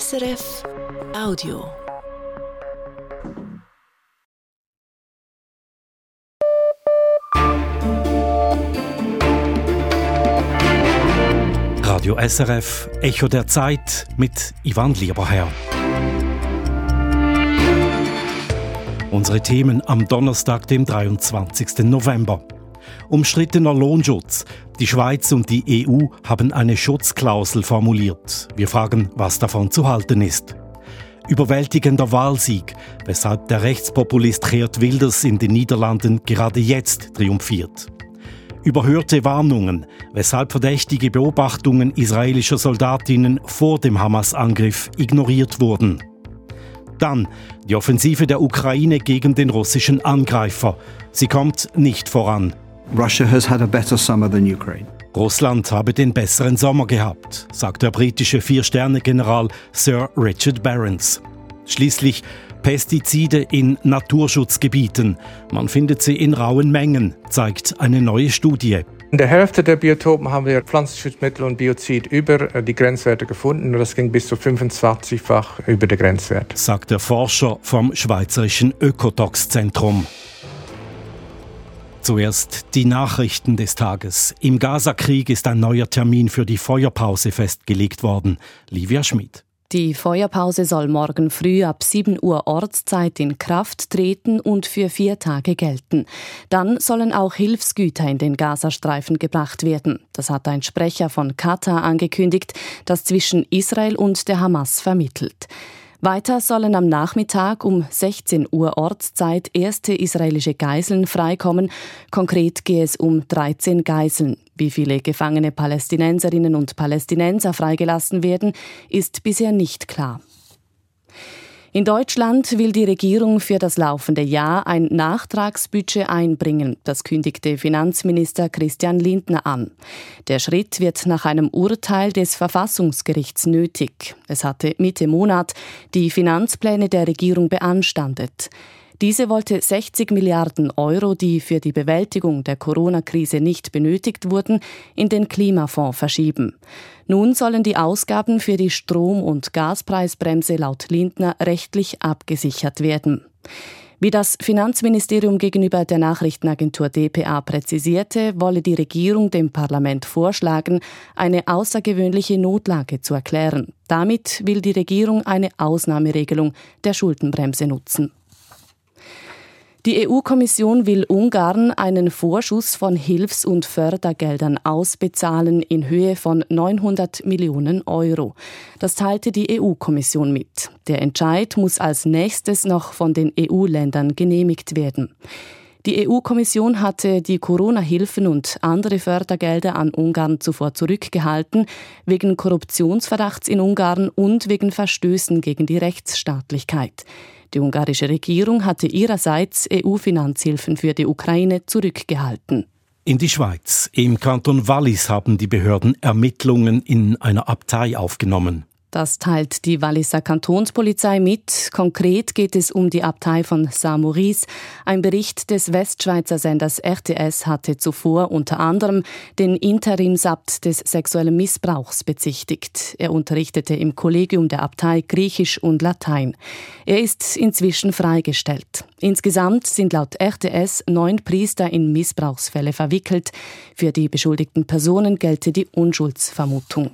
SRF Audio. Radio SRF Echo der Zeit mit Ivan Lieberherr. Unsere Themen am Donnerstag, dem 23. November. Umstrittener Lohnschutz. Die Schweiz und die EU haben eine Schutzklausel formuliert. Wir fragen, was davon zu halten ist. Überwältigender Wahlsieg, weshalb der Rechtspopulist Geert Wilders in den Niederlanden gerade jetzt triumphiert. Überhörte Warnungen, weshalb verdächtige Beobachtungen israelischer Soldatinnen vor dem Hamas-Angriff ignoriert wurden. Dann die Offensive der Ukraine gegen den russischen Angreifer. Sie kommt nicht voran. Russia has had a better summer than Ukraine. Russland habe den besseren Sommer gehabt, sagt der britische Vier-Sterne-General Sir Richard Barons. Schließlich Pestizide in Naturschutzgebieten. Man findet sie in rauen Mengen, zeigt eine neue Studie. In der Hälfte der Biotopen haben wir Pflanzenschutzmittel und Biozid über äh, die Grenzwerte gefunden. Das ging bis zu 25-fach über den Grenzwert. Sagt der Forscher vom Schweizerischen Ökotox-Zentrum. Zuerst die Nachrichten des Tages. Im Gazakrieg ist ein neuer Termin für die Feuerpause festgelegt worden. Livia Schmidt. Die Feuerpause soll morgen früh ab 7 Uhr Ortszeit in Kraft treten und für vier Tage gelten. Dann sollen auch Hilfsgüter in den Gazastreifen gebracht werden. Das hat ein Sprecher von Katar angekündigt, das zwischen Israel und der Hamas vermittelt. Weiter sollen am Nachmittag um 16 Uhr Ortszeit erste israelische Geiseln freikommen. Konkret gehe es um 13 Geiseln. Wie viele gefangene Palästinenserinnen und Palästinenser freigelassen werden, ist bisher nicht klar. In Deutschland will die Regierung für das laufende Jahr ein Nachtragsbudget einbringen. Das kündigte Finanzminister Christian Lindner an. Der Schritt wird nach einem Urteil des Verfassungsgerichts nötig. Es hatte Mitte Monat die Finanzpläne der Regierung beanstandet. Diese wollte 60 Milliarden Euro, die für die Bewältigung der Corona-Krise nicht benötigt wurden, in den Klimafonds verschieben. Nun sollen die Ausgaben für die Strom- und Gaspreisbremse laut Lindner rechtlich abgesichert werden. Wie das Finanzministerium gegenüber der Nachrichtenagentur dpa präzisierte, wolle die Regierung dem Parlament vorschlagen, eine außergewöhnliche Notlage zu erklären. Damit will die Regierung eine Ausnahmeregelung der Schuldenbremse nutzen. Die EU-Kommission will Ungarn einen Vorschuss von Hilfs- und Fördergeldern ausbezahlen in Höhe von 900 Millionen Euro. Das teilte die EU-Kommission mit. Der Entscheid muss als nächstes noch von den EU-Ländern genehmigt werden. Die EU-Kommission hatte die Corona-Hilfen und andere Fördergelder an Ungarn zuvor zurückgehalten, wegen Korruptionsverdachts in Ungarn und wegen Verstößen gegen die Rechtsstaatlichkeit. Die ungarische Regierung hatte ihrerseits EU-Finanzhilfen für die Ukraine zurückgehalten. In die Schweiz. Im Kanton Wallis haben die Behörden Ermittlungen in einer Abtei aufgenommen. Das teilt die Walliser Kantonspolizei mit. Konkret geht es um die Abtei von Saint-Maurice. Ein Bericht des Westschweizer Senders RTS hatte zuvor unter anderem den Interimsabt des sexuellen Missbrauchs bezichtigt. Er unterrichtete im Kollegium der Abtei Griechisch und Latein. Er ist inzwischen freigestellt. Insgesamt sind laut RTS neun Priester in Missbrauchsfälle verwickelt. Für die beschuldigten Personen gelte die Unschuldsvermutung.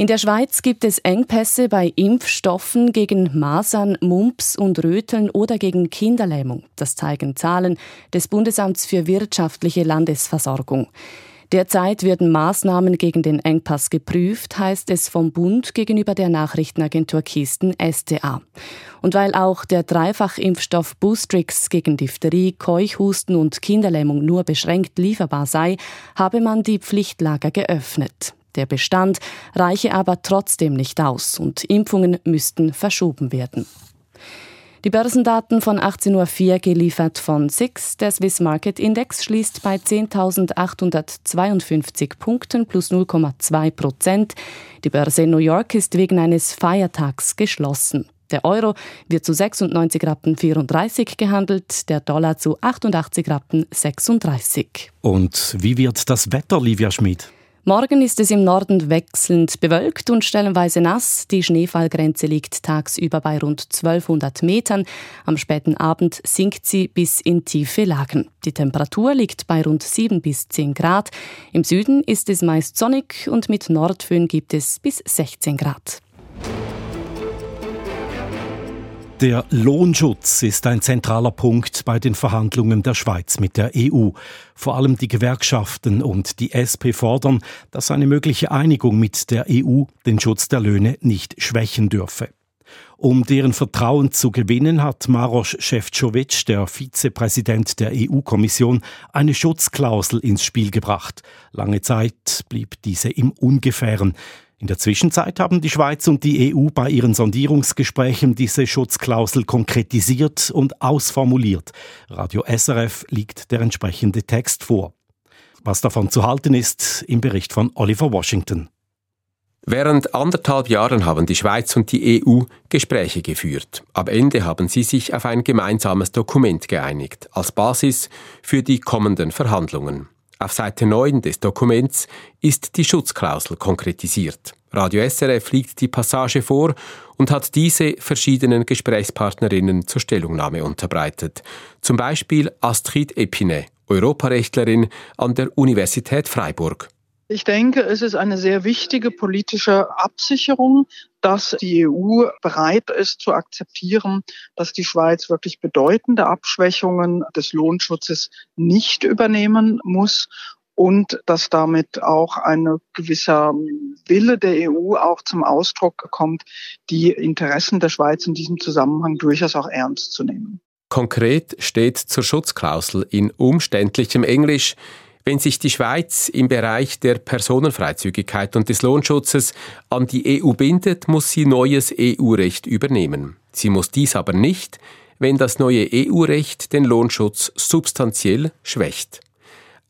In der Schweiz gibt es Engpässe bei Impfstoffen gegen Masern, Mumps und Röteln oder gegen Kinderlähmung. Das zeigen Zahlen des Bundesamts für wirtschaftliche Landesversorgung. Derzeit werden Maßnahmen gegen den Engpass geprüft, heißt es vom Bund gegenüber der Nachrichtenagentur Kisten STA. Und weil auch der Dreifachimpfstoff Boostrix gegen Diphtherie, Keuchhusten und Kinderlähmung nur beschränkt lieferbar sei, habe man die Pflichtlager geöffnet. Der Bestand reiche aber trotzdem nicht aus und Impfungen müssten verschoben werden. Die Börsendaten von 18.04 Uhr geliefert von SIX. Der Swiss Market Index schließt bei 10.852 Punkten plus 0,2 Prozent. Die Börse in New York ist wegen eines Feiertags geschlossen. Der Euro wird zu 96 Rappen 34 gehandelt, der Dollar zu 88 Rappen 36. Und wie wird das Wetter, Livia Schmid? Morgen ist es im Norden wechselnd bewölkt und stellenweise nass. Die Schneefallgrenze liegt tagsüber bei rund 1200 Metern. Am späten Abend sinkt sie bis in tiefe Lagen. Die Temperatur liegt bei rund 7 bis 10 Grad. Im Süden ist es meist sonnig und mit Nordföhn gibt es bis 16 Grad. Der Lohnschutz ist ein zentraler Punkt bei den Verhandlungen der Schweiz mit der EU. Vor allem die Gewerkschaften und die SP fordern, dass eine mögliche Einigung mit der EU den Schutz der Löhne nicht schwächen dürfe. Um deren Vertrauen zu gewinnen, hat Maros Šefčovič, der Vizepräsident der EU-Kommission, eine Schutzklausel ins Spiel gebracht. Lange Zeit blieb diese im Ungefähren. In der Zwischenzeit haben die Schweiz und die EU bei ihren Sondierungsgesprächen diese Schutzklausel konkretisiert und ausformuliert. Radio SRF liegt der entsprechende Text vor. Was davon zu halten ist, im Bericht von Oliver Washington. Während anderthalb Jahren haben die Schweiz und die EU Gespräche geführt. Am Ende haben sie sich auf ein gemeinsames Dokument geeinigt, als Basis für die kommenden Verhandlungen. Auf Seite 9 des Dokuments ist die Schutzklausel konkretisiert. Radio SRF liegt die Passage vor und hat diese verschiedenen Gesprächspartnerinnen zur Stellungnahme unterbreitet. Zum Beispiel Astrid Epine, Europarechtlerin an der Universität Freiburg. Ich denke, es ist eine sehr wichtige politische Absicherung, dass die EU bereit ist zu akzeptieren, dass die Schweiz wirklich bedeutende Abschwächungen des Lohnschutzes nicht übernehmen muss und dass damit auch ein gewisser Wille der EU auch zum Ausdruck kommt, die Interessen der Schweiz in diesem Zusammenhang durchaus auch ernst zu nehmen. Konkret steht zur Schutzklausel in umständlichem Englisch, wenn sich die Schweiz im Bereich der Personenfreizügigkeit und des Lohnschutzes an die EU bindet, muss sie neues EU-Recht übernehmen. Sie muss dies aber nicht, wenn das neue EU-Recht den Lohnschutz substanziell schwächt.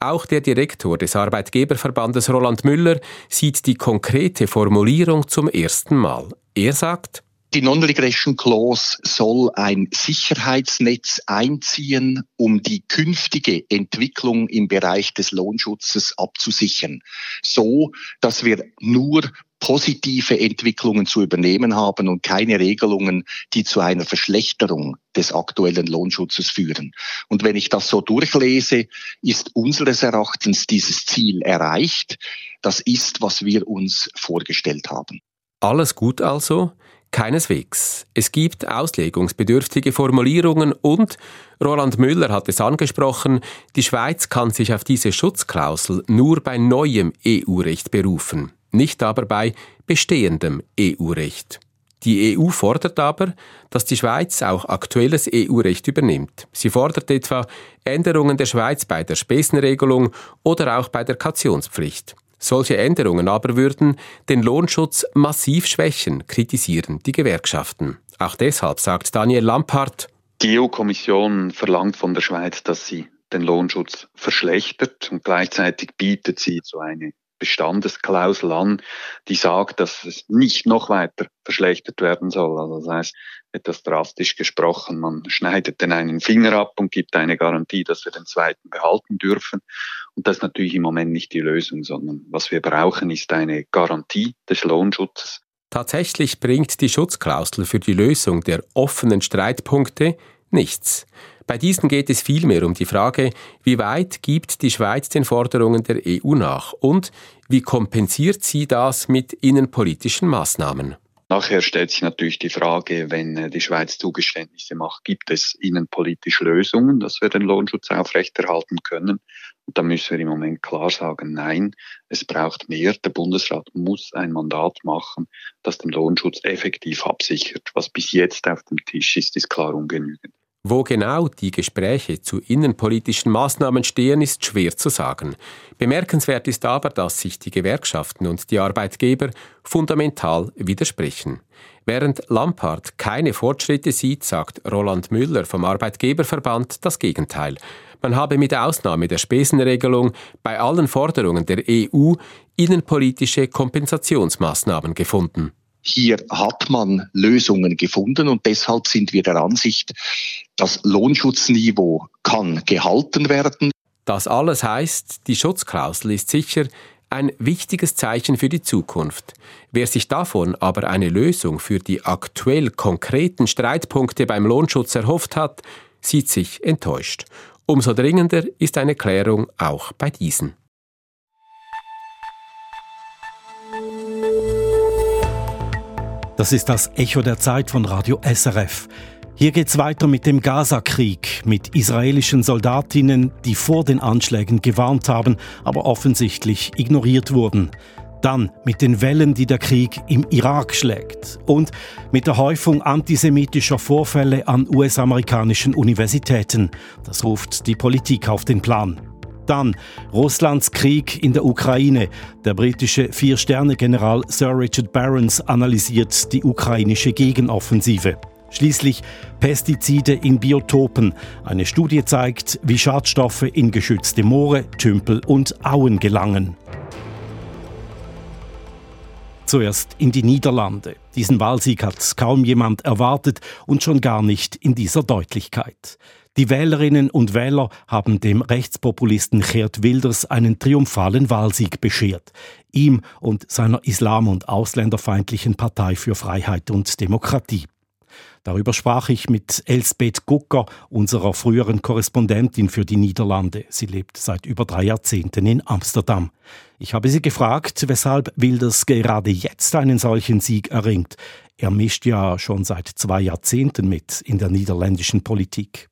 Auch der Direktor des Arbeitgeberverbandes Roland Müller sieht die konkrete Formulierung zum ersten Mal. Er sagt, die Non-Regression Clause soll ein Sicherheitsnetz einziehen, um die künftige Entwicklung im Bereich des Lohnschutzes abzusichern. So, dass wir nur positive Entwicklungen zu übernehmen haben und keine Regelungen, die zu einer Verschlechterung des aktuellen Lohnschutzes führen. Und wenn ich das so durchlese, ist unseres Erachtens dieses Ziel erreicht. Das ist, was wir uns vorgestellt haben. Alles gut also? Keineswegs. Es gibt auslegungsbedürftige Formulierungen und, Roland Müller hat es angesprochen, die Schweiz kann sich auf diese Schutzklausel nur bei neuem EU-Recht berufen, nicht aber bei bestehendem EU-Recht. Die EU fordert aber, dass die Schweiz auch aktuelles EU-Recht übernimmt. Sie fordert etwa Änderungen der Schweiz bei der Spesenregelung oder auch bei der Kautionspflicht. Solche Änderungen aber würden den Lohnschutz massiv schwächen, kritisieren die Gewerkschaften. Auch deshalb sagt Daniel Lampard, die EU-Kommission verlangt von der Schweiz, dass sie den Lohnschutz verschlechtert und gleichzeitig bietet sie so eine Bestandesklausel an, die sagt, dass es nicht noch weiter verschlechtert werden soll. Also das heißt, etwas drastisch gesprochen, man schneidet den einen Finger ab und gibt eine Garantie, dass wir den zweiten behalten dürfen. Und das ist natürlich im Moment nicht die Lösung, sondern was wir brauchen, ist eine Garantie des Lohnschutzes. Tatsächlich bringt die Schutzklausel für die Lösung der offenen Streitpunkte nichts. Bei diesen geht es vielmehr um die Frage, wie weit gibt die Schweiz den Forderungen der EU nach und wie kompensiert sie das mit innenpolitischen Maßnahmen? Nachher stellt sich natürlich die Frage, wenn äh, die Schweiz Zugeständnisse macht, gibt es innenpolitische Lösungen, dass wir den Lohnschutz aufrechterhalten können? Und da müssen wir im Moment klar sagen, nein, es braucht mehr. Der Bundesrat muss ein Mandat machen, das den Lohnschutz effektiv absichert. Was bis jetzt auf dem Tisch ist, ist klar ungenügend. Wo genau die Gespräche zu innenpolitischen Maßnahmen stehen, ist schwer zu sagen. Bemerkenswert ist aber, dass sich die Gewerkschaften und die Arbeitgeber fundamental widersprechen. Während Lampard keine Fortschritte sieht, sagt Roland Müller vom Arbeitgeberverband das Gegenteil. Man habe mit Ausnahme der Spesenregelung bei allen Forderungen der EU innenpolitische Kompensationsmaßnahmen gefunden. Hier hat man Lösungen gefunden und deshalb sind wir der Ansicht, das Lohnschutzniveau kann gehalten werden. Das alles heißt, die Schutzklausel ist sicher ein wichtiges Zeichen für die Zukunft. Wer sich davon aber eine Lösung für die aktuell konkreten Streitpunkte beim Lohnschutz erhofft hat, sieht sich enttäuscht. Umso dringender ist eine Klärung auch bei diesen. Das ist das Echo der Zeit von Radio SRF. Hier geht's weiter mit dem Gaza-Krieg, mit israelischen Soldatinnen, die vor den Anschlägen gewarnt haben, aber offensichtlich ignoriert wurden. Dann mit den Wellen, die der Krieg im Irak schlägt. Und mit der Häufung antisemitischer Vorfälle an US-amerikanischen Universitäten. Das ruft die Politik auf den Plan. Dann Russlands Krieg in der Ukraine. Der britische Vier-Sterne-General Sir Richard Barons analysiert die ukrainische Gegenoffensive. Schließlich Pestizide in Biotopen. Eine Studie zeigt, wie Schadstoffe in geschützte Moore, Tümpel und Auen gelangen. Zuerst in die Niederlande. Diesen Wahlsieg hat kaum jemand erwartet und schon gar nicht in dieser Deutlichkeit. Die Wählerinnen und Wähler haben dem Rechtspopulisten Geert Wilders einen triumphalen Wahlsieg beschert. Ihm und seiner islam- und ausländerfeindlichen Partei für Freiheit und Demokratie. Darüber sprach ich mit Elsbeth Gucker, unserer früheren Korrespondentin für die Niederlande. Sie lebt seit über drei Jahrzehnten in Amsterdam. Ich habe sie gefragt, weshalb Wilders gerade jetzt einen solchen Sieg erringt. Er mischt ja schon seit zwei Jahrzehnten mit in der niederländischen Politik.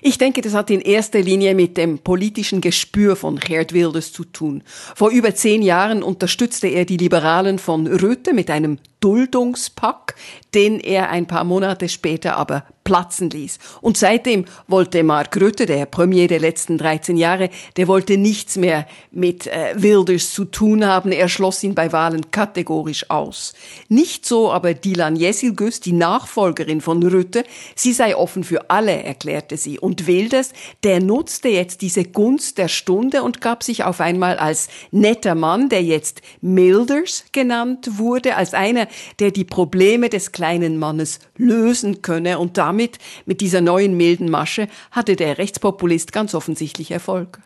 Ich denke, das hat in erster Linie mit dem politischen Gespür von Geert Wilders zu tun. Vor über zehn Jahren unterstützte er die Liberalen von Röthe mit einem Duldungspakt, den er ein paar Monate später aber platzen ließ. Und seitdem wollte Mark Rutte, der Premier der letzten 13 Jahre, der wollte nichts mehr mit äh, Wilders zu tun haben. Er schloss ihn bei Wahlen kategorisch aus. Nicht so aber Dilan Yesilgüs, die Nachfolgerin von Rutte. Sie sei offen für alle, erklärte sie. Und Wilders, der nutzte jetzt diese Gunst der Stunde und gab sich auf einmal als netter Mann, der jetzt Milders genannt wurde, als einer, der die Probleme des kleinen Mannes lösen könne und damit, mit dieser neuen milden Masche, hatte der Rechtspopulist ganz offensichtlich Erfolg.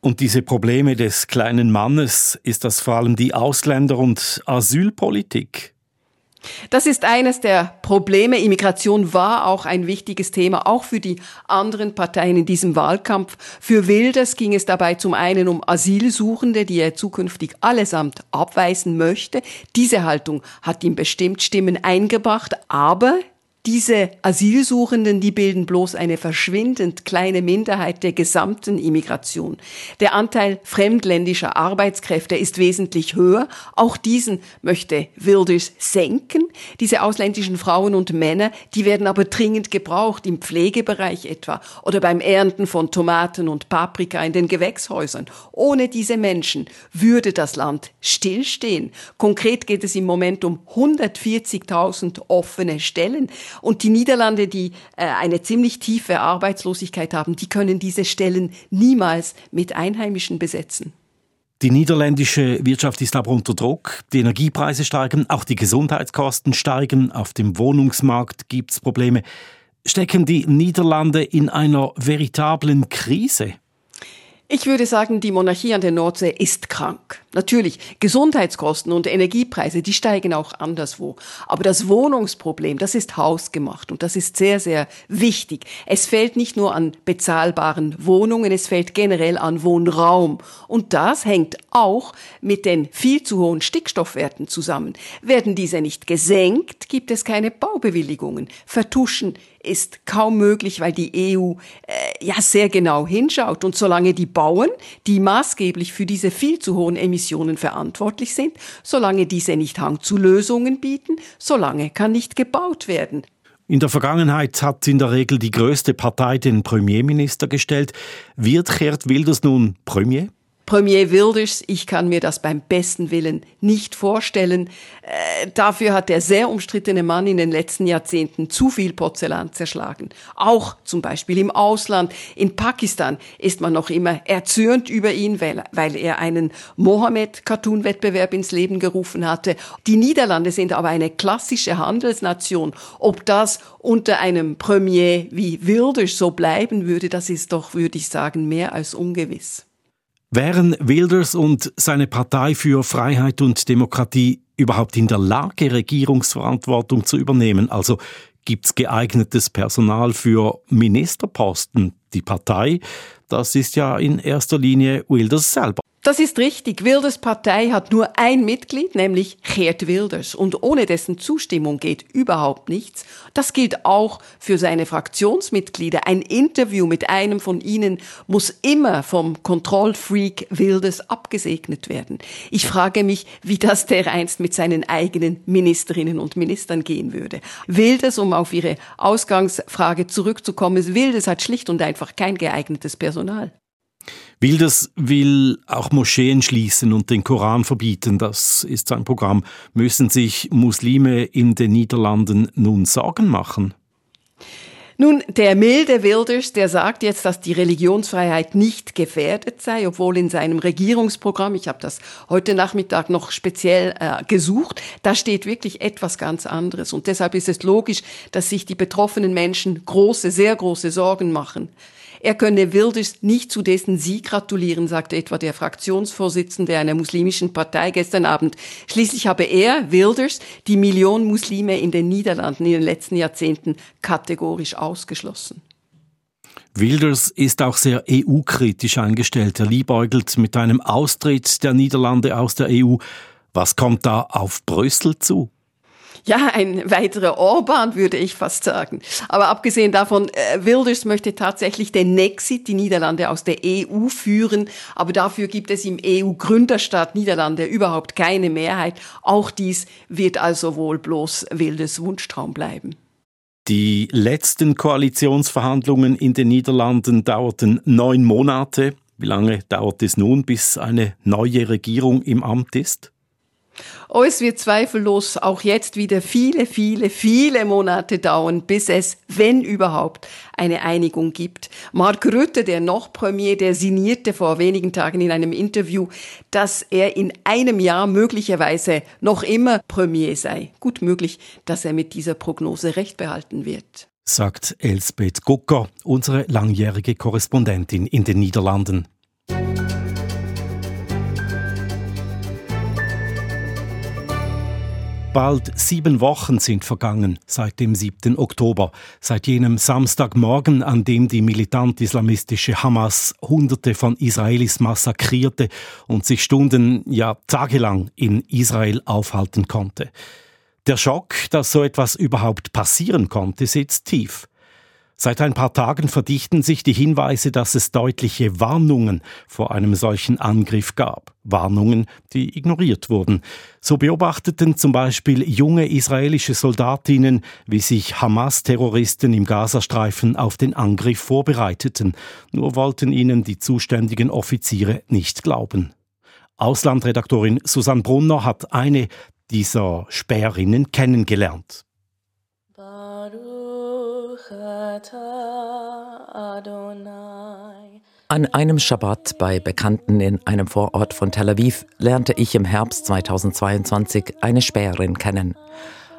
Und diese Probleme des kleinen Mannes, ist das vor allem die Ausländer- und Asylpolitik? Das ist eines der Probleme. Immigration war auch ein wichtiges Thema, auch für die anderen Parteien in diesem Wahlkampf. Für Wilders ging es dabei zum einen um Asylsuchende, die er zukünftig allesamt abweisen möchte. Diese Haltung hat ihm bestimmt Stimmen eingebracht, aber diese Asylsuchenden, die bilden bloß eine verschwindend kleine Minderheit der gesamten Immigration. Der Anteil fremdländischer Arbeitskräfte ist wesentlich höher. Auch diesen möchte Wilders senken. Diese ausländischen Frauen und Männer, die werden aber dringend gebraucht im Pflegebereich etwa oder beim Ernten von Tomaten und Paprika in den Gewächshäusern. Ohne diese Menschen würde das Land stillstehen. Konkret geht es im Moment um 140.000 offene Stellen. Und die Niederlande, die äh, eine ziemlich tiefe Arbeitslosigkeit haben, die können diese Stellen niemals mit Einheimischen besetzen. Die niederländische Wirtschaft ist aber unter Druck. Die Energiepreise steigen, auch die Gesundheitskosten steigen. Auf dem Wohnungsmarkt gibt es Probleme. Stecken die Niederlande in einer veritablen Krise? Ich würde sagen, die Monarchie an der Nordsee ist krank. Natürlich, Gesundheitskosten und Energiepreise, die steigen auch anderswo. Aber das Wohnungsproblem, das ist hausgemacht und das ist sehr, sehr wichtig. Es fehlt nicht nur an bezahlbaren Wohnungen, es fehlt generell an Wohnraum. Und das hängt auch mit den viel zu hohen Stickstoffwerten zusammen. Werden diese nicht gesenkt, gibt es keine Baubewilligungen. Vertuschen ist kaum möglich, weil die EU äh, ja sehr genau hinschaut. Und solange die Bauern, die maßgeblich für diese viel zu hohen Emissionen verantwortlich sind, solange diese nicht Hang zu Lösungen bieten, solange kann nicht gebaut werden. In der Vergangenheit hat in der Regel die größte Partei den Premierminister gestellt. Wird Gerd Wilders nun Premier? Premier Wilders, ich kann mir das beim besten Willen nicht vorstellen. Äh, dafür hat der sehr umstrittene Mann in den letzten Jahrzehnten zu viel Porzellan zerschlagen. Auch zum Beispiel im Ausland. In Pakistan ist man noch immer erzürnt über ihn, weil, weil er einen Mohammed-Cartoon-Wettbewerb ins Leben gerufen hatte. Die Niederlande sind aber eine klassische Handelsnation. Ob das unter einem Premier wie Wilders so bleiben würde, das ist doch, würde ich sagen, mehr als ungewiss. Wären Wilders und seine Partei für Freiheit und Demokratie überhaupt in der Lage, Regierungsverantwortung zu übernehmen? Also gibt es geeignetes Personal für Ministerposten? Die Partei, das ist ja in erster Linie Wilders selber. Das ist richtig. Wilders Partei hat nur ein Mitglied, nämlich Geert Wilders. Und ohne dessen Zustimmung geht überhaupt nichts. Das gilt auch für seine Fraktionsmitglieder. Ein Interview mit einem von ihnen muss immer vom Kontrollfreak Wilders abgesegnet werden. Ich frage mich, wie das dereinst mit seinen eigenen Ministerinnen und Ministern gehen würde. Wilders, um auf Ihre Ausgangsfrage zurückzukommen, Wilders hat schlicht und einfach kein geeignetes Personal. Wilders will auch Moscheen schließen und den Koran verbieten. Das ist sein Programm. Müssen sich Muslime in den Niederlanden nun Sorgen machen? Nun, der milde Wilders, der sagt jetzt, dass die Religionsfreiheit nicht gefährdet sei, obwohl in seinem Regierungsprogramm, ich habe das heute Nachmittag noch speziell äh, gesucht, da steht wirklich etwas ganz anderes. Und deshalb ist es logisch, dass sich die betroffenen Menschen große, sehr große Sorgen machen. Er könne Wilders nicht zu dessen Sieg gratulieren, sagte etwa der Fraktionsvorsitzende einer muslimischen Partei gestern Abend. Schließlich habe er, Wilders, die Million Muslime in den Niederlanden in den letzten Jahrzehnten kategorisch ausgeschlossen. Wilders ist auch sehr EU-kritisch eingestellt. Er liebäugelt mit einem Austritt der Niederlande aus der EU. Was kommt da auf Brüssel zu? Ja, ein weiterer Orban, würde ich fast sagen. Aber abgesehen davon, äh, Wilders möchte tatsächlich den Nexit, die Niederlande aus der EU führen. Aber dafür gibt es im EU-Gründerstaat Niederlande überhaupt keine Mehrheit. Auch dies wird also wohl bloß Wilders Wunschtraum bleiben. Die letzten Koalitionsverhandlungen in den Niederlanden dauerten neun Monate. Wie lange dauert es nun, bis eine neue Regierung im Amt ist? Es wird zweifellos auch jetzt wieder viele, viele, viele Monate dauern, bis es, wenn überhaupt, eine Einigung gibt. Mark Rutte, der noch Premier, der signierte vor wenigen Tagen in einem Interview, dass er in einem Jahr möglicherweise noch immer Premier sei. Gut möglich, dass er mit dieser Prognose recht behalten wird. Sagt Elsbeth Gucker, unsere langjährige Korrespondentin in den Niederlanden. Bald sieben Wochen sind vergangen seit dem 7. Oktober, seit jenem Samstagmorgen, an dem die militant-islamistische Hamas Hunderte von Israelis massakrierte und sich Stunden, ja tagelang in Israel aufhalten konnte. Der Schock, dass so etwas überhaupt passieren konnte, sitzt tief. Seit ein paar Tagen verdichten sich die Hinweise, dass es deutliche Warnungen vor einem solchen Angriff gab. Warnungen, die ignoriert wurden. So beobachteten zum Beispiel junge israelische Soldatinnen, wie sich Hamas-Terroristen im Gazastreifen auf den Angriff vorbereiteten. Nur wollten ihnen die zuständigen Offiziere nicht glauben. Auslandredaktorin Susanne Brunner hat eine dieser Späherinnen kennengelernt. An einem Schabbat bei Bekannten in einem Vorort von Tel Aviv lernte ich im Herbst 2022 eine Späherin kennen.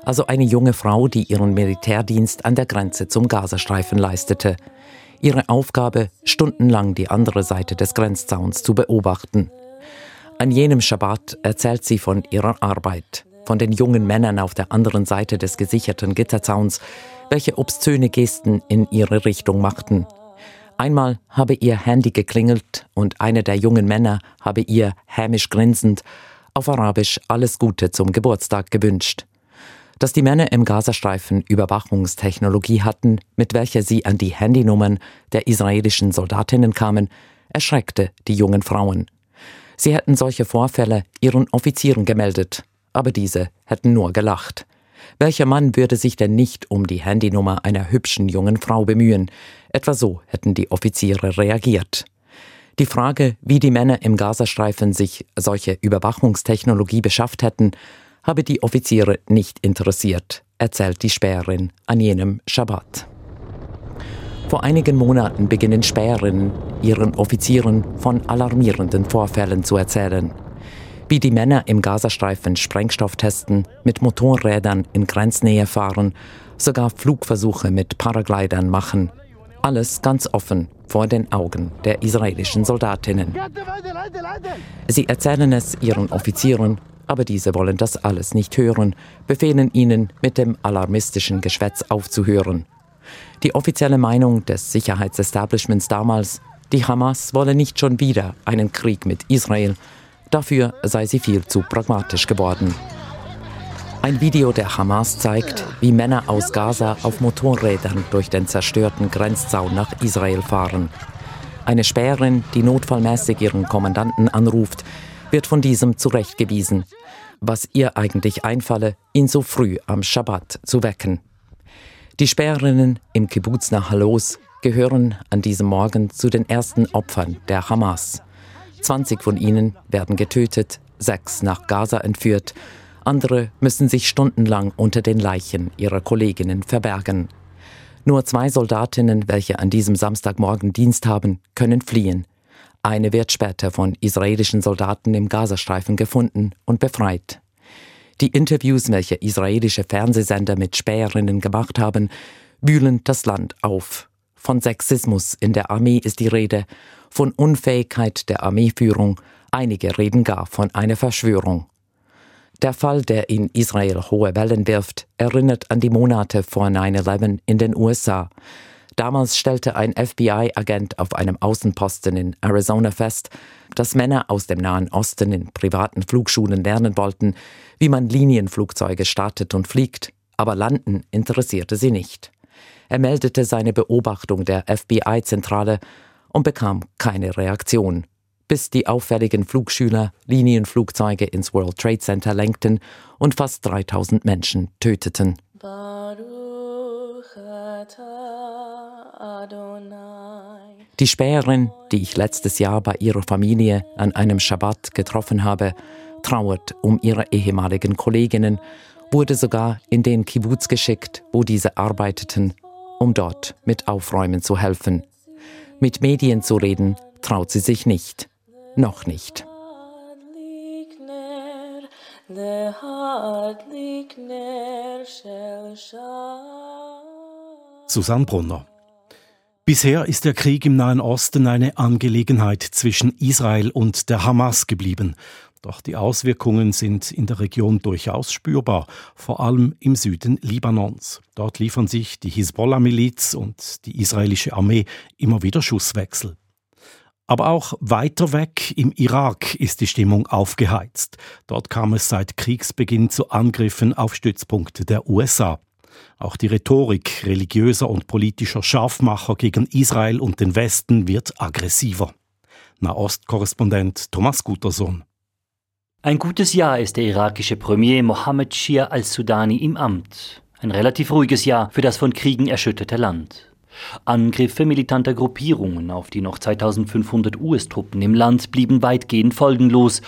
Also eine junge Frau, die ihren Militärdienst an der Grenze zum Gazastreifen leistete. Ihre Aufgabe, stundenlang die andere Seite des Grenzzauns zu beobachten. An jenem Schabbat erzählt sie von ihrer Arbeit, von den jungen Männern auf der anderen Seite des gesicherten Gitterzauns, welche obszöne Gesten in ihre Richtung machten. Einmal habe ihr Handy geklingelt und einer der jungen Männer habe ihr hämisch grinsend auf Arabisch alles Gute zum Geburtstag gewünscht. Dass die Männer im Gazastreifen Überwachungstechnologie hatten, mit welcher sie an die Handynummern der israelischen Soldatinnen kamen, erschreckte die jungen Frauen. Sie hätten solche Vorfälle ihren Offizieren gemeldet, aber diese hätten nur gelacht. Welcher Mann würde sich denn nicht um die Handynummer einer hübschen jungen Frau bemühen? Etwa so hätten die Offiziere reagiert. Die Frage, wie die Männer im Gazastreifen sich solche Überwachungstechnologie beschafft hätten, habe die Offiziere nicht interessiert, erzählt die Späherin an jenem Schabbat. Vor einigen Monaten beginnen Späherinnen ihren Offizieren von alarmierenden Vorfällen zu erzählen wie die Männer im Gazastreifen Sprengstoff testen, mit Motorrädern in Grenznähe fahren, sogar Flugversuche mit Paraglidern machen. Alles ganz offen vor den Augen der israelischen Soldatinnen. Sie erzählen es ihren Offizieren, aber diese wollen das alles nicht hören, befehlen ihnen, mit dem alarmistischen Geschwätz aufzuhören. Die offizielle Meinung des Sicherheitsestablishments damals, die Hamas wolle nicht schon wieder einen Krieg mit Israel, dafür sei sie viel zu pragmatisch geworden. Ein Video der Hamas zeigt, wie Männer aus Gaza auf Motorrädern durch den zerstörten Grenzzaun nach Israel fahren. Eine Späherin, die notfallmäßig ihren Kommandanten anruft, wird von diesem zurechtgewiesen, was ihr eigentlich einfalle, ihn so früh am Schabbat zu wecken. Die Späherinnen im Kibbutz Nahalos gehören an diesem Morgen zu den ersten Opfern der Hamas. 20 von ihnen werden getötet, sechs nach Gaza entführt, andere müssen sich stundenlang unter den Leichen ihrer Kolleginnen verbergen. Nur zwei Soldatinnen, welche an diesem Samstagmorgen Dienst haben, können fliehen. Eine wird später von israelischen Soldaten im Gazastreifen gefunden und befreit. Die Interviews, welche israelische Fernsehsender mit Späherinnen gemacht haben, wühlen das Land auf. Von Sexismus in der Armee ist die Rede, von Unfähigkeit der Armeeführung, einige reden gar von einer Verschwörung. Der Fall, der in Israel hohe Wellen wirft, erinnert an die Monate vor 9-11 in den USA. Damals stellte ein FBI-Agent auf einem Außenposten in Arizona fest, dass Männer aus dem Nahen Osten in privaten Flugschulen lernen wollten, wie man Linienflugzeuge startet und fliegt, aber Landen interessierte sie nicht. Er meldete seine Beobachtung der FBI-Zentrale und bekam keine Reaktion, bis die auffälligen Flugschüler Linienflugzeuge ins World Trade Center lenkten und fast 3000 Menschen töteten. Die Späherin, die ich letztes Jahr bei ihrer Familie an einem Schabbat getroffen habe, trauert um ihre ehemaligen Kolleginnen, wurde sogar in den Kibbutz geschickt, wo diese arbeiteten, um dort mit Aufräumen zu helfen. Mit Medien zu reden, traut sie sich nicht. Noch nicht. Susanne Brunner. Bisher ist der Krieg im Nahen Osten eine Angelegenheit zwischen Israel und der Hamas geblieben. Doch die Auswirkungen sind in der Region durchaus spürbar, vor allem im Süden Libanons. Dort liefern sich die Hisbollah-Miliz und die israelische Armee immer wieder Schusswechsel. Aber auch weiter weg im Irak ist die Stimmung aufgeheizt. Dort kam es seit Kriegsbeginn zu Angriffen auf Stützpunkte der USA. Auch die Rhetorik religiöser und politischer Scharfmacher gegen Israel und den Westen wird aggressiver. Nahostkorrespondent Thomas Gutersohn. Ein gutes Jahr ist der irakische Premier Mohammed Shia al-Sudani im Amt. Ein relativ ruhiges Jahr für das von Kriegen erschütterte Land. Angriffe militanter Gruppierungen auf die noch 2500 US-Truppen im Land blieben weitgehend folgenlos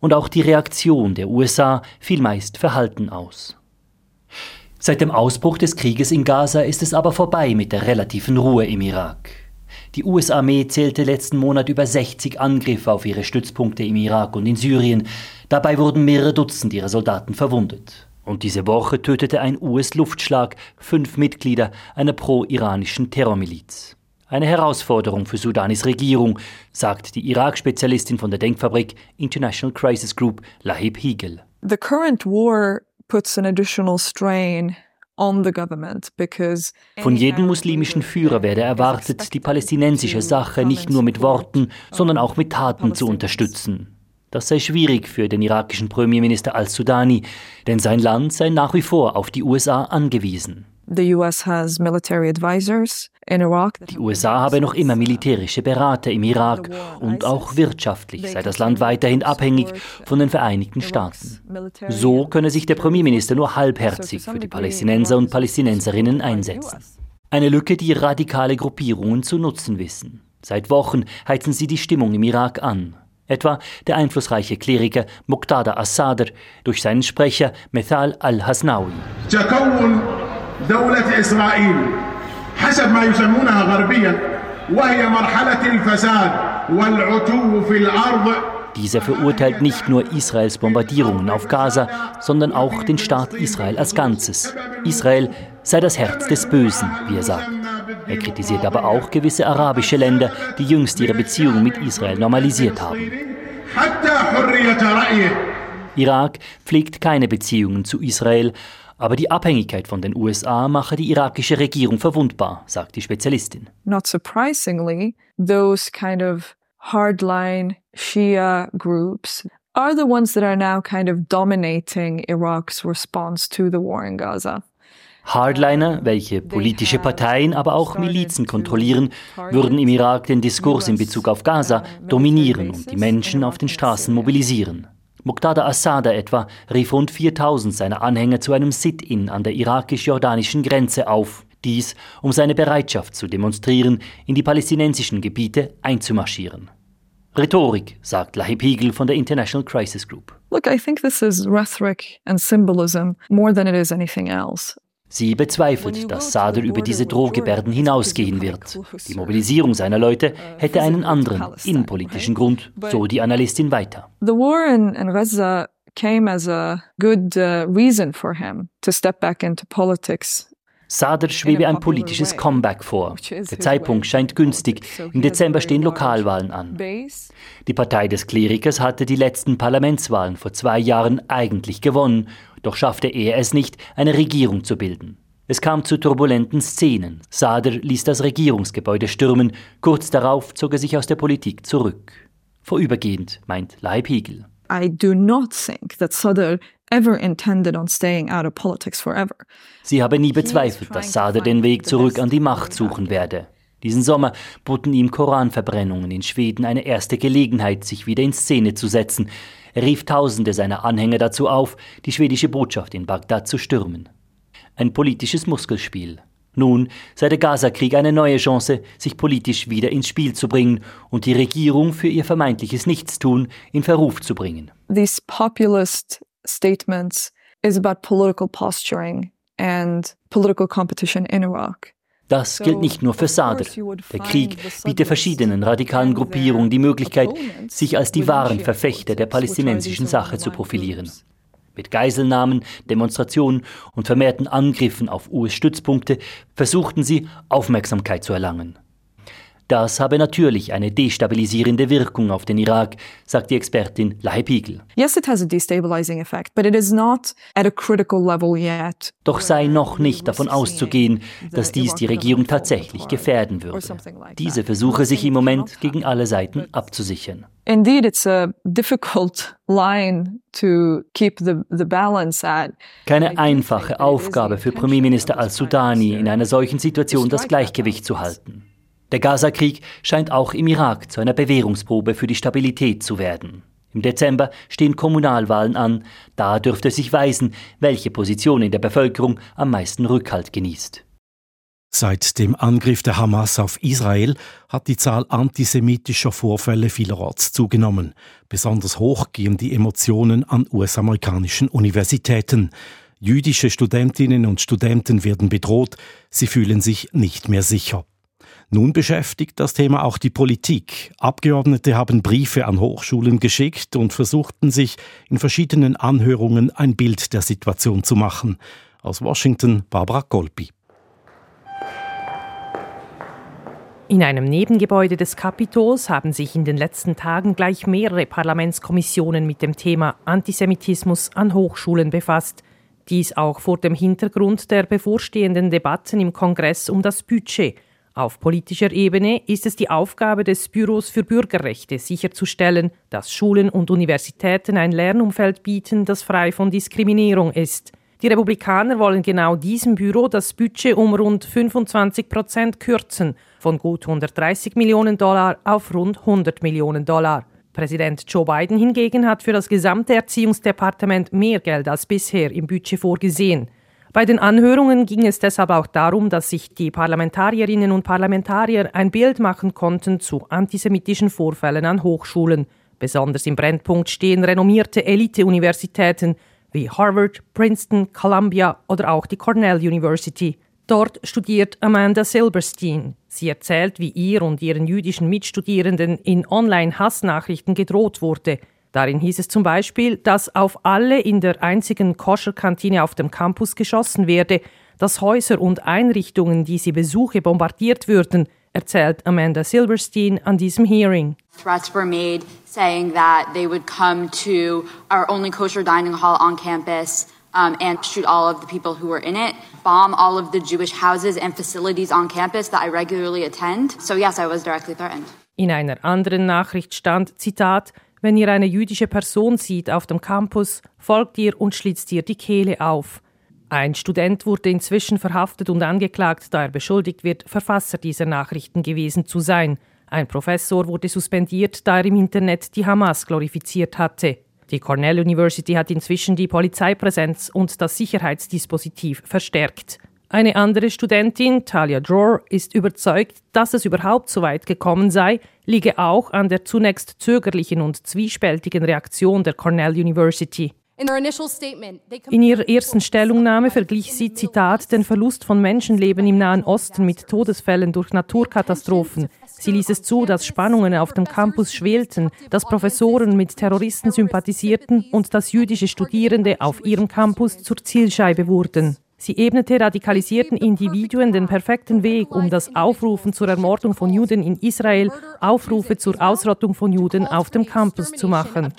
und auch die Reaktion der USA fiel meist verhalten aus. Seit dem Ausbruch des Krieges in Gaza ist es aber vorbei mit der relativen Ruhe im Irak. Die US-Armee zählte letzten Monat über 60 Angriffe auf ihre Stützpunkte im Irak und in Syrien. Dabei wurden mehrere Dutzend ihrer Soldaten verwundet. Und diese Woche tötete ein US-Luftschlag fünf Mitglieder einer pro-iranischen Terrormiliz. Eine Herausforderung für Sudanis Regierung, sagt die Irak-Spezialistin von der Denkfabrik International Crisis Group, Lahib Higel. The current war puts an additional strain von jedem muslimischen Führer werde erwartet, die palästinensische Sache nicht nur mit Worten, sondern auch mit Taten zu unterstützen. Das sei schwierig für den irakischen Premierminister al-Sudani, denn sein Land sei nach wie vor auf die USA angewiesen. The US has military advisors in Iraq. Die USA habe noch immer militärische Berater im Irak und auch wirtschaftlich sei das Land weiterhin abhängig von den Vereinigten Staaten. So könne sich der Premierminister nur halbherzig für die Palästinenser und Palästinenserinnen einsetzen. Eine Lücke, die radikale Gruppierungen zu nutzen wissen. Seit Wochen heizen sie die Stimmung im Irak an. Etwa der einflussreiche Kleriker Muqtada Assader durch seinen Sprecher Methal al-Hasnawi. دولة إسرائيل حسب ما يسمونها غربيا وهي مرحلة الفساد والعتو في الأرض Dieser verurteilt nicht nur Israels Bombardierungen auf Gaza, sondern auch den Staat Israel als Ganzes. Israel sei das Herz des Bösen, wie er sagt. Er kritisiert aber auch gewisse arabische Länder, die jüngst ihre Beziehungen mit Israel normalisiert haben. Irak pflegt keine Beziehungen zu Israel, aber die Abhängigkeit von den USA mache die irakische Regierung verwundbar, sagt die Spezialistin. Not surprisingly, those kind of hardline Shia groups are the ones that are now kind of dominating Iraq's response to the war in Gaza. Hardliner, welche politische Parteien, aber auch Milizen kontrollieren, würden im Irak den Diskurs in Bezug auf Gaza dominieren und die Menschen auf den Straßen mobilisieren. Muqtada Assada etwa rief rund 4000 seiner Anhänger zu einem Sit-in an der irakisch-jordanischen Grenze auf. Dies, um seine Bereitschaft zu demonstrieren, in die palästinensischen Gebiete einzumarschieren. Rhetorik, sagt Lahib Hegel von der International Crisis Group. Look, I think this is rhetoric and symbolism more than it is anything else. Sie bezweifelt, dass Sadr über diese Drohgebärden hinausgehen wird. Die Mobilisierung seiner Leute hätte einen anderen innenpolitischen Grund, so die Analystin weiter. The war in, in Gaza came as a good uh, reason for him to step back into politics Sadr schwebe ein politisches Comeback vor. Der Zeitpunkt scheint günstig. Im Dezember stehen Lokalwahlen an. Die Partei des Klerikers hatte die letzten Parlamentswahlen vor zwei Jahren eigentlich gewonnen doch schaffte er es nicht, eine Regierung zu bilden. Es kam zu turbulenten Szenen. Sader ließ das Regierungsgebäude stürmen, kurz darauf zog er sich aus der Politik zurück. Vorübergehend, meint Leib Hegel. I do not think that Sadr ever intended on staying out of politics forever. Sie habe nie bezweifelt, dass Sader den Weg zurück an die Macht suchen werde. Diesen Sommer boten ihm Koranverbrennungen in Schweden eine erste Gelegenheit, sich wieder in Szene zu setzen. Rief Tausende seiner Anhänger dazu auf, die schwedische Botschaft in Bagdad zu stürmen. Ein politisches Muskelspiel. Nun sei der Gaza-Krieg eine neue Chance, sich politisch wieder ins Spiel zu bringen und die Regierung für ihr vermeintliches Nichtstun in Verruf zu bringen. These populist statements is about political posturing and political competition in Iraq. Das gilt nicht nur für Sadr. Der Krieg bietet verschiedenen radikalen Gruppierungen die Möglichkeit, sich als die wahren Verfechter der palästinensischen Sache zu profilieren. Mit Geiselnahmen, Demonstrationen und vermehrten Angriffen auf US-Stützpunkte versuchten sie, Aufmerksamkeit zu erlangen. Das habe natürlich eine destabilisierende Wirkung auf den Irak, sagt die Expertin Lahe Piegel. Yes, it has a destabilizing effect, but it is not at a critical level yet. Doch sei noch nicht davon auszugehen, dass dies die Regierung tatsächlich gefährden würde. Diese versuche sich im Moment gegen alle Seiten abzusichern. Indeed, it's a difficult line to keep the, the balance at. Keine einfache Aufgabe für Premierminister al-Sudani, in einer solchen Situation das Gleichgewicht zu halten. Der Gaza-Krieg scheint auch im Irak zu einer Bewährungsprobe für die Stabilität zu werden. Im Dezember stehen Kommunalwahlen an. Da dürfte sich weisen, welche Position in der Bevölkerung am meisten Rückhalt genießt. Seit dem Angriff der Hamas auf Israel hat die Zahl antisemitischer Vorfälle vielerorts zugenommen. Besonders hoch gehen die Emotionen an US-amerikanischen Universitäten. Jüdische Studentinnen und Studenten werden bedroht, sie fühlen sich nicht mehr sicher. Nun beschäftigt das Thema auch die Politik. Abgeordnete haben Briefe an Hochschulen geschickt und versuchten sich in verschiedenen Anhörungen ein Bild der Situation zu machen. Aus Washington Barbara Golpi. In einem Nebengebäude des Kapitols haben sich in den letzten Tagen gleich mehrere Parlamentskommissionen mit dem Thema Antisemitismus an Hochschulen befasst. Dies auch vor dem Hintergrund der bevorstehenden Debatten im Kongress um das Budget – auf politischer Ebene ist es die Aufgabe des Büros für Bürgerrechte sicherzustellen, dass Schulen und Universitäten ein Lernumfeld bieten, das frei von Diskriminierung ist. Die Republikaner wollen genau diesem Büro das Budget um rund 25 Prozent kürzen, von gut 130 Millionen Dollar auf rund 100 Millionen Dollar. Präsident Joe Biden hingegen hat für das gesamte Erziehungsdepartement mehr Geld als bisher im Budget vorgesehen. Bei den Anhörungen ging es deshalb auch darum, dass sich die Parlamentarierinnen und Parlamentarier ein Bild machen konnten zu antisemitischen Vorfällen an Hochschulen. Besonders im Brennpunkt stehen renommierte Elite-Universitäten wie Harvard, Princeton, Columbia oder auch die Cornell University. Dort studiert Amanda Silberstein. Sie erzählt, wie ihr und ihren jüdischen Mitstudierenden in Online-Hassnachrichten gedroht wurde. Darin hieß es zum Beispiel, dass auf alle in der einzigen Koscherkantine auf dem Campus geschossen werde, dass Häuser und Einrichtungen, die sie besuche, bombardiert würden, erzählt Amanda Silverstein an diesem Hearing. Threats were made saying that they would come to our only kosher dining hall on campus um, and shoot all of the people who were in it, bomb all of the Jewish houses and facilities on campus that I regularly attend. So yes, I was directly threatened. In einer anderen Nachricht stand, Zitat, wenn ihr eine jüdische Person sieht auf dem Campus, folgt ihr und schlitzt ihr die Kehle auf. Ein Student wurde inzwischen verhaftet und angeklagt, da er beschuldigt wird, Verfasser dieser Nachrichten gewesen zu sein. Ein Professor wurde suspendiert, da er im Internet die Hamas glorifiziert hatte. Die Cornell University hat inzwischen die Polizeipräsenz und das Sicherheitsdispositiv verstärkt. Eine andere Studentin, Talia Dror, ist überzeugt, dass es überhaupt so weit gekommen sei, liege auch an der zunächst zögerlichen und zwiespältigen Reaktion der Cornell University. In ihrer ersten Stellungnahme verglich sie, Zitat, den Verlust von Menschenleben im Nahen Osten mit Todesfällen durch Naturkatastrophen. Sie ließ es zu, dass Spannungen auf dem Campus schwelten, dass Professoren mit Terroristen sympathisierten und dass jüdische Studierende auf ihrem Campus zur Zielscheibe wurden. Sie ebnete radikalisierten Individuen den perfekten Weg, um das Aufrufen zur Ermordung von Juden in Israel, Aufrufe zur Ausrottung von Juden auf dem Campus zu machen.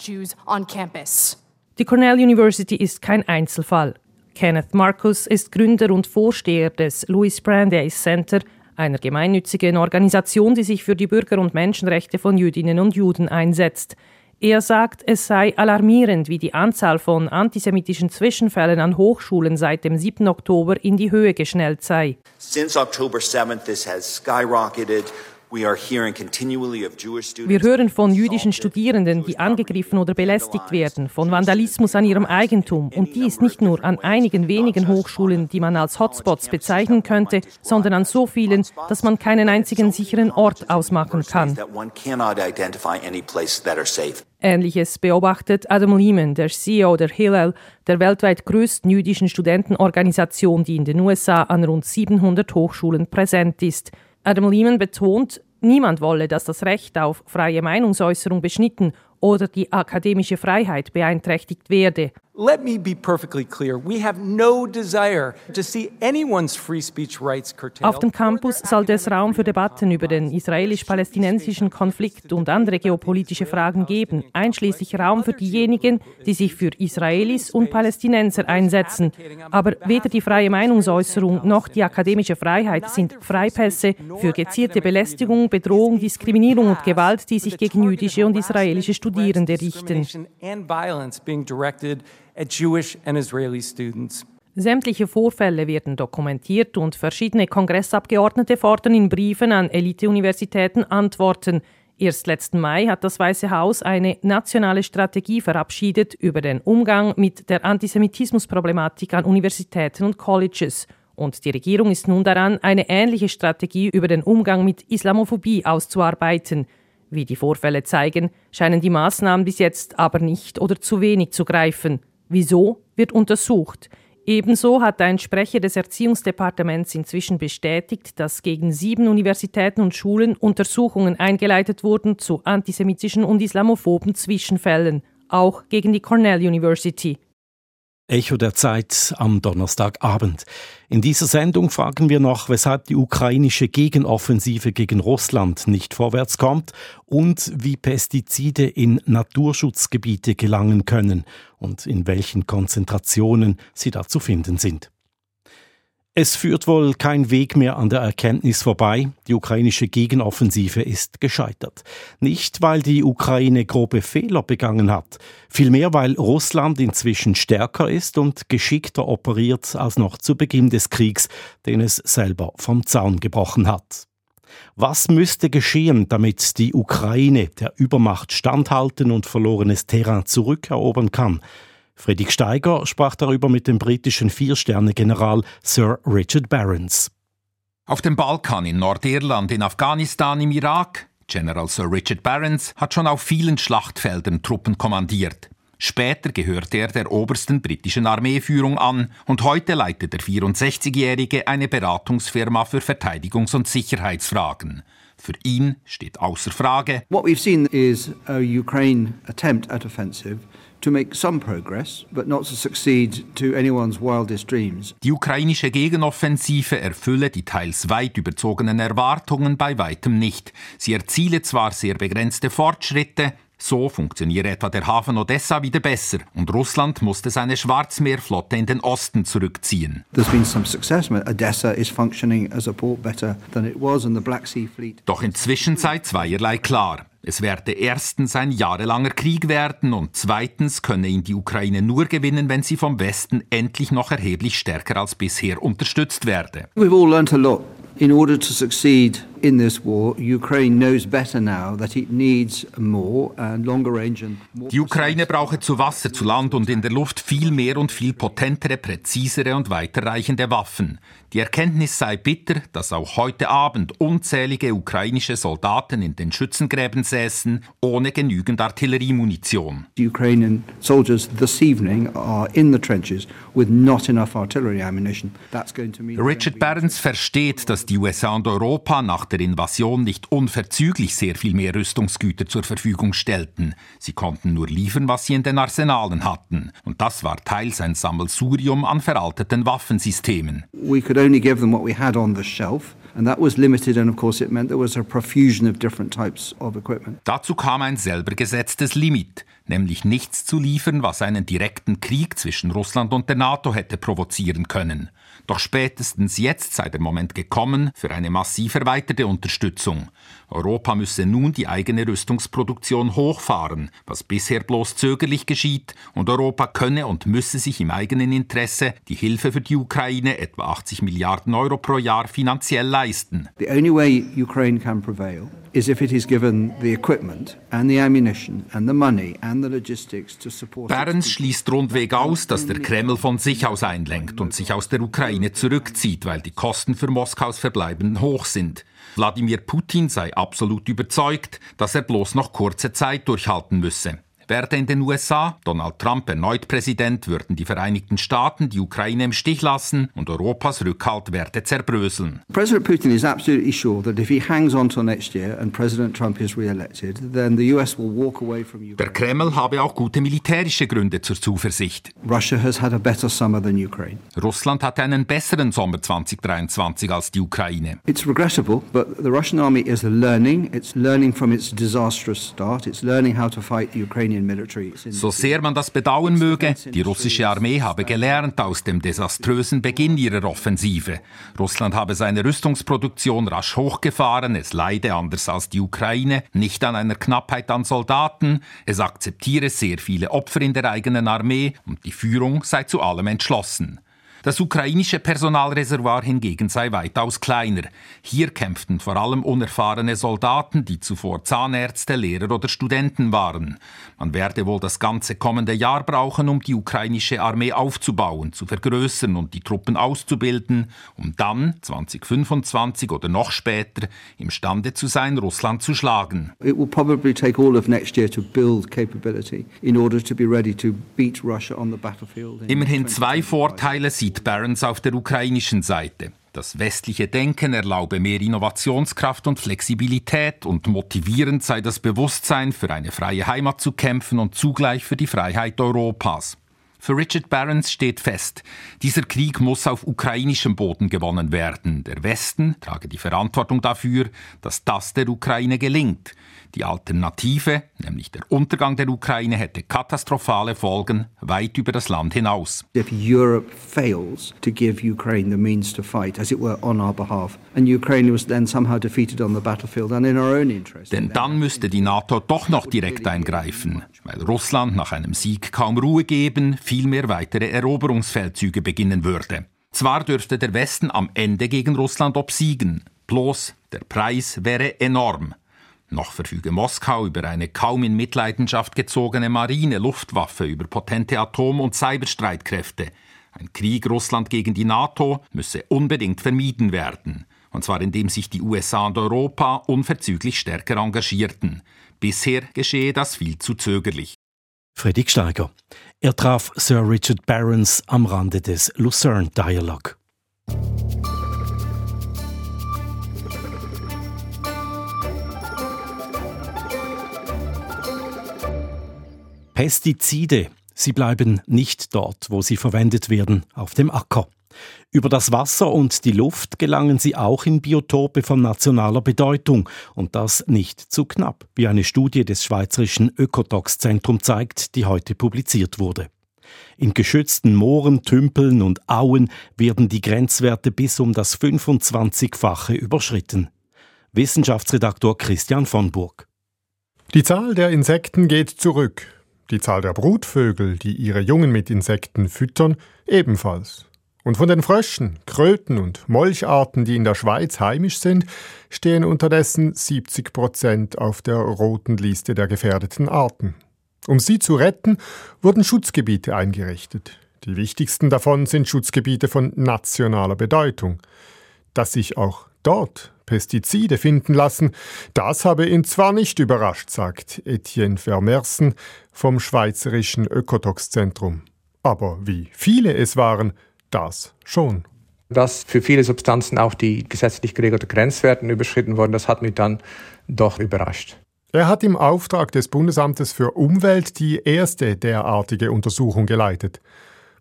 Die Cornell University ist kein Einzelfall. Kenneth Marcus ist Gründer und Vorsteher des Louis Brandeis Center, einer gemeinnützigen Organisation, die sich für die Bürger- und Menschenrechte von Jüdinnen und Juden einsetzt. Er sagt, es sei alarmierend, wie die Anzahl von antisemitischen Zwischenfällen an Hochschulen seit dem 7. Oktober in die Höhe geschnellt sei. Since October 7th, this has skyrocketed. Wir hören von jüdischen Studierenden, die angegriffen oder belästigt werden, von Vandalismus an ihrem Eigentum. Und dies nicht nur an einigen wenigen Hochschulen, die man als Hotspots bezeichnen könnte, sondern an so vielen, dass man keinen einzigen sicheren Ort ausmachen kann. Ähnliches beobachtet Adam Lehman, der CEO der Hillel, der weltweit größten jüdischen Studentenorganisation, die in den USA an rund 700 Hochschulen präsent ist. Adam Lehman betont, niemand wolle, dass das Recht auf freie Meinungsäußerung beschnitten oder die akademische Freiheit beeinträchtigt werde. Let me be perfectly clear. We have no desire to see anyone's free speech rights curtailed. Auf dem Campus sollte es Raum für Debatten über den israelisch-palästinensischen Konflikt und andere geopolitische Fragen geben, einschließlich Raum für diejenigen, die sich für Israelis und Palästinenser einsetzen. Aber weder die freie Meinungsäußerung noch die akademische Freiheit sind Freipässe für gezielte Belästigung, Bedrohung, Diskriminierung und Gewalt, die sich gegen jüdische und israelische Studierende richten at Jewish and Israeli students. Sämtliche Vorfälle werden dokumentiert und verschiedene Kongressabgeordnete fordern in Briefen an Elite-Universitäten Antworten. Erst letzten Mai hat das Weiße Haus eine nationale Strategie verabschiedet über den Umgang mit der Antisemitismusproblematik an Universitäten und Colleges. Und die Regierung ist nun daran, eine ähnliche Strategie über den Umgang mit Islamophobie auszuarbeiten. Wie die Vorfälle zeigen, scheinen die Maßnahmen bis jetzt aber nicht oder zu wenig zu greifen. Wieso wird untersucht. Ebenso hat ein Sprecher des Erziehungsdepartements inzwischen bestätigt, dass gegen sieben Universitäten und Schulen Untersuchungen eingeleitet wurden zu antisemitischen und islamophoben Zwischenfällen, auch gegen die Cornell University. Echo der Zeit am Donnerstagabend. In dieser Sendung fragen wir noch, weshalb die ukrainische Gegenoffensive gegen Russland nicht vorwärts kommt und wie Pestizide in Naturschutzgebiete gelangen können und in welchen Konzentrationen sie da zu finden sind. Es führt wohl kein Weg mehr an der Erkenntnis vorbei, die ukrainische Gegenoffensive ist gescheitert. Nicht, weil die Ukraine grobe Fehler begangen hat, vielmehr weil Russland inzwischen stärker ist und geschickter operiert als noch zu Beginn des Kriegs, den es selber vom Zaun gebrochen hat. Was müsste geschehen, damit die Ukraine der Übermacht standhalten und verlorenes Terrain zurückerobern kann? Friedrich Steiger sprach darüber mit dem britischen Vier-Sterne-General Sir Richard Barons. Auf dem Balkan, in Nordirland, in Afghanistan, im Irak. General Sir Richard Barons hat schon auf vielen Schlachtfeldern Truppen kommandiert. Später gehörte er der obersten britischen Armeeführung an und heute leitet der 64-Jährige eine Beratungsfirma für Verteidigungs- und Sicherheitsfragen. Für ihn steht außer Frage, What we've seen is a Ukraine attempt at offensive Die ukrainische Gegenoffensive erfülle die teils weit überzogenen Erwartungen bei weitem nicht. Sie erziele zwar sehr begrenzte Fortschritte, so funktioniere etwa der Hafen Odessa wieder besser und Russland musste seine Schwarzmeerflotte in den Osten zurückziehen. There's been some success. Odessa is functioning as a port better than it was, and the Black Sea Fleet. Doch inzwischen sei zweierlei klar. Es werde erstens ein jahrelanger Krieg werden und zweitens könne ihn die Ukraine nur gewinnen, wenn sie vom Westen endlich noch erheblich stärker als bisher unterstützt werde. We've all learnt a lot. In order to succeed in this war, Ukraine knows better now that it needs more and longer range and more Die Ukraine brauche zu Wasser, zu Land und in der Luft viel mehr und viel potentere, präzisere und weiterreichende Waffen. Die Erkenntnis sei bitter, dass auch heute Abend unzählige ukrainische Soldaten in den Schützengräben säßen, ohne genügend Artilleriemunition. The Ukrainian soldiers this evening are in the trenches with not enough artillery ammunition. That's going to mean Richard Barnes versteht, dass die USA und Europa nach der Invasion nicht unverzüglich sehr viel mehr Rüstungsgüter zur Verfügung stellten. Sie konnten nur liefern, was sie in den Arsenalen hatten. Und das war teils ein Sammelsurium an veralteten Waffensystemen. we could only give them what we had on the shelf. And that was limited, and of course, it meant there was a profusion of different types of equipment. Dazu kam ein selber gesetztes Limit, nämlich nichts zu liefern, was einen direkten Krieg zwischen Russland und der NATO hätte provozieren können. Doch spätestens jetzt sei der Moment gekommen für eine massiv erweiterte Unterstützung. Europa müsse nun die eigene Rüstungsproduktion hochfahren, was bisher bloß zögerlich geschieht, und Europa könne und müsse sich im eigenen Interesse die Hilfe für die Ukraine, etwa 80 Milliarden Euro pro Jahr, finanziell leisten. The only way Ukraine can prevail is if it is given the equipment and the ammunition and the money and the logistics to support. Berns schließt rundweg aus, dass der Kreml von sich aus einlenkt und sich aus der Ukraine zurückzieht, weil die Kosten für Moskaus Verbleibenden hoch sind. Wladimir Putin sei absolut überzeugt, dass er bloß noch kurze Zeit durchhalten müsse. Werde in den USA Donald Trump erneut Präsident, würden die Vereinigten Staaten die Ukraine im Stich lassen und Europas Rückhalt werde zerbröseln. President Putin is absolutely sure that if he hangs on till next year and President Trump is re-elected, then the US will walk away from Ukraine. Der Kreml habe auch gute militärische Gründe zur Zuversicht. Russia has had a better summer than Ukraine. Russland hatte einen besseren Sommer 2023 als die Ukraine. It's regrettable, but the Russian army is learning. It's learning from its disastrous start. It's learning how to fight the Ukrainian So sehr man das bedauern möge, die russische Armee habe gelernt aus dem desaströsen Beginn ihrer Offensive. Russland habe seine Rüstungsproduktion rasch hochgefahren, es leide anders als die Ukraine nicht an einer Knappheit an Soldaten, es akzeptiere sehr viele Opfer in der eigenen Armee und die Führung sei zu allem entschlossen. Das ukrainische Personalreservoir hingegen sei weitaus kleiner. Hier kämpften vor allem unerfahrene Soldaten, die zuvor Zahnärzte, Lehrer oder Studenten waren. Man werde wohl das ganze kommende Jahr brauchen, um die ukrainische Armee aufzubauen, zu vergrößern und die Truppen auszubilden, um dann 2025 oder noch später imstande zu sein, Russland zu schlagen. It will probably take all of next year to build capability in order to be ready to beat Russia on the battlefield. in Immerhin zwei Vorteile sieht Barons auf der ukrainischen Seite. Das westliche Denken erlaube mehr Innovationskraft und Flexibilität und motivierend sei das Bewusstsein, für eine freie Heimat zu kämpfen und zugleich für die Freiheit Europas. Für Richard Barons steht fest, dieser Krieg muss auf ukrainischem Boden gewonnen werden. Der Westen trage die Verantwortung dafür, dass das der Ukraine gelingt. Die Alternative, nämlich der Untergang der Ukraine, hätte katastrophale Folgen weit über das Land hinaus. If Europe fails to give Ukraine the means to fight, as it were, on our behalf, and Ukraine was then somehow defeated on the battlefield and in our own interest. Denn dann müsste die NATO doch noch direkt eingreifen, weil Russland nach einem Sieg kaum Ruhe geben, vielmehr weitere Eroberungsfeldzüge beginnen würde. Zwar dürfte der Westen am Ende gegen Russland obsiegen, bloß der Preis wäre enorm. Noch verfüge Moskau über eine kaum in Mitleidenschaft gezogene Marine, Luftwaffe, über potente Atom- und Cyberstreitkräfte. Ein Krieg Russland gegen die NATO müsse unbedingt vermieden werden. Und zwar indem sich die USA und Europa unverzüglich stärker engagierten. Bisher geschehe das viel zu zögerlich. Fredrik Steiger. Er traf Sir Richard Barons am Rande des Lucerne Dialogue. Pestizide, sie bleiben nicht dort, wo sie verwendet werden, auf dem Acker. Über das Wasser und die Luft gelangen sie auch in Biotope von nationaler Bedeutung und das nicht zu knapp, wie eine Studie des Schweizerischen Ökotox-Zentrum zeigt, die heute publiziert wurde. In geschützten Mooren, Tümpeln und Auen werden die Grenzwerte bis um das 25-fache überschritten. Wissenschaftsredaktor Christian von Burg. Die Zahl der Insekten geht zurück. Die Zahl der Brutvögel, die ihre Jungen mit Insekten füttern, ebenfalls. Und von den Fröschen, Kröten und Molcharten, die in der Schweiz heimisch sind, stehen unterdessen 70 Prozent auf der roten Liste der gefährdeten Arten. Um sie zu retten, wurden Schutzgebiete eingerichtet. Die wichtigsten davon sind Schutzgebiete von nationaler Bedeutung. Dass sich auch dort Pestizide finden lassen, das habe ihn zwar nicht überrascht, sagt Etienne Vermersen vom Schweizerischen Ökotox-Zentrum. Aber wie viele es waren, das schon. Dass für viele Substanzen auch die gesetzlich geregelten Grenzwerte überschritten wurden, das hat mich dann doch überrascht. Er hat im Auftrag des Bundesamtes für Umwelt die erste derartige Untersuchung geleitet.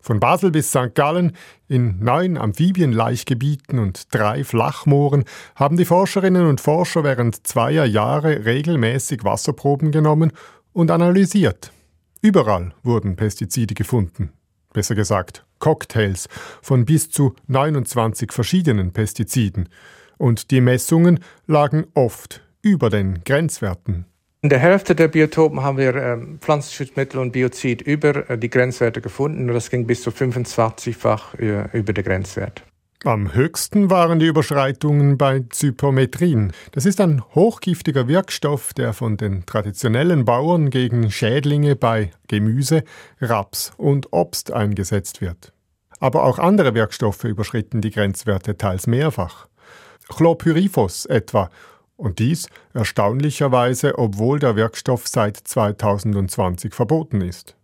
Von Basel bis St. Gallen in neun Amphibienlaichgebieten und drei Flachmooren haben die Forscherinnen und Forscher während zweier Jahre regelmäßig Wasserproben genommen und analysiert. Überall wurden Pestizide gefunden. Besser gesagt, Cocktails von bis zu 29 verschiedenen Pestiziden. Und die Messungen lagen oft über den Grenzwerten. In der Hälfte der Biotopen haben wir äh, Pflanzenschutzmittel und Biozid über äh, die Grenzwerte gefunden. Das ging bis zu 25-fach äh, über den Grenzwert. Am höchsten waren die Überschreitungen bei Zypermetrin. Das ist ein hochgiftiger Wirkstoff, der von den traditionellen Bauern gegen Schädlinge bei Gemüse, Raps und Obst eingesetzt wird. Aber auch andere Wirkstoffe überschritten die Grenzwerte teils mehrfach. Chlorpyrifos etwa. Und dies erstaunlicherweise, obwohl der Wirkstoff seit 2020 verboten ist.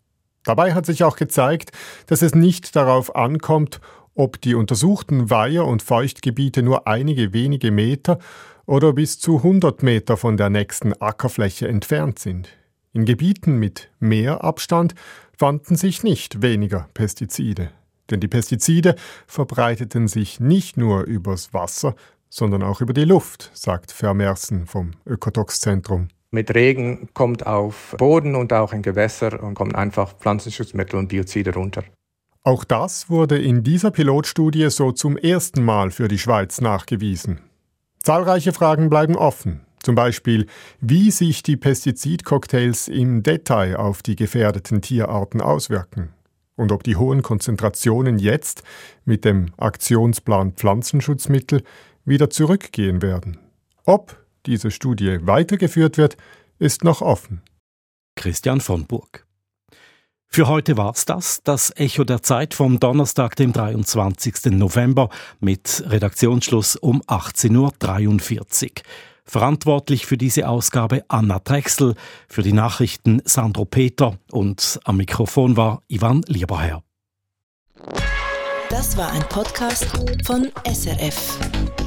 Dabei hat sich auch gezeigt, dass es nicht darauf ankommt, ob die untersuchten Weiher- und Feuchtgebiete nur einige wenige Meter oder bis zu 100 Meter von der nächsten Ackerfläche entfernt sind. In Gebieten mit mehr Abstand fanden sich nicht weniger Pestizide. Denn die Pestizide verbreiteten sich nicht nur übers Wasser, sondern auch über die Luft, sagt Vermersen vom Ökotox-Zentrum. Mit Regen kommt auf Boden und auch in Gewässer und kommen einfach Pflanzenschutzmittel und Biozide runter. Auch das wurde in dieser Pilotstudie so zum ersten Mal für die Schweiz nachgewiesen. Zahlreiche Fragen bleiben offen. Zum Beispiel, wie sich die Pestizidcocktails im Detail auf die gefährdeten Tierarten auswirken und ob die hohen Konzentrationen jetzt mit dem Aktionsplan Pflanzenschutzmittel wieder zurückgehen werden. Ob diese Studie weitergeführt wird, ist noch offen. Christian von Burg. Für heute war's das, das Echo der Zeit vom Donnerstag, dem 23. November mit Redaktionsschluss um 18.43 Uhr. Verantwortlich für diese Ausgabe Anna Drechsel, für die Nachrichten Sandro Peter und am Mikrofon war Ivan Lieberherr. Das war ein Podcast von SRF.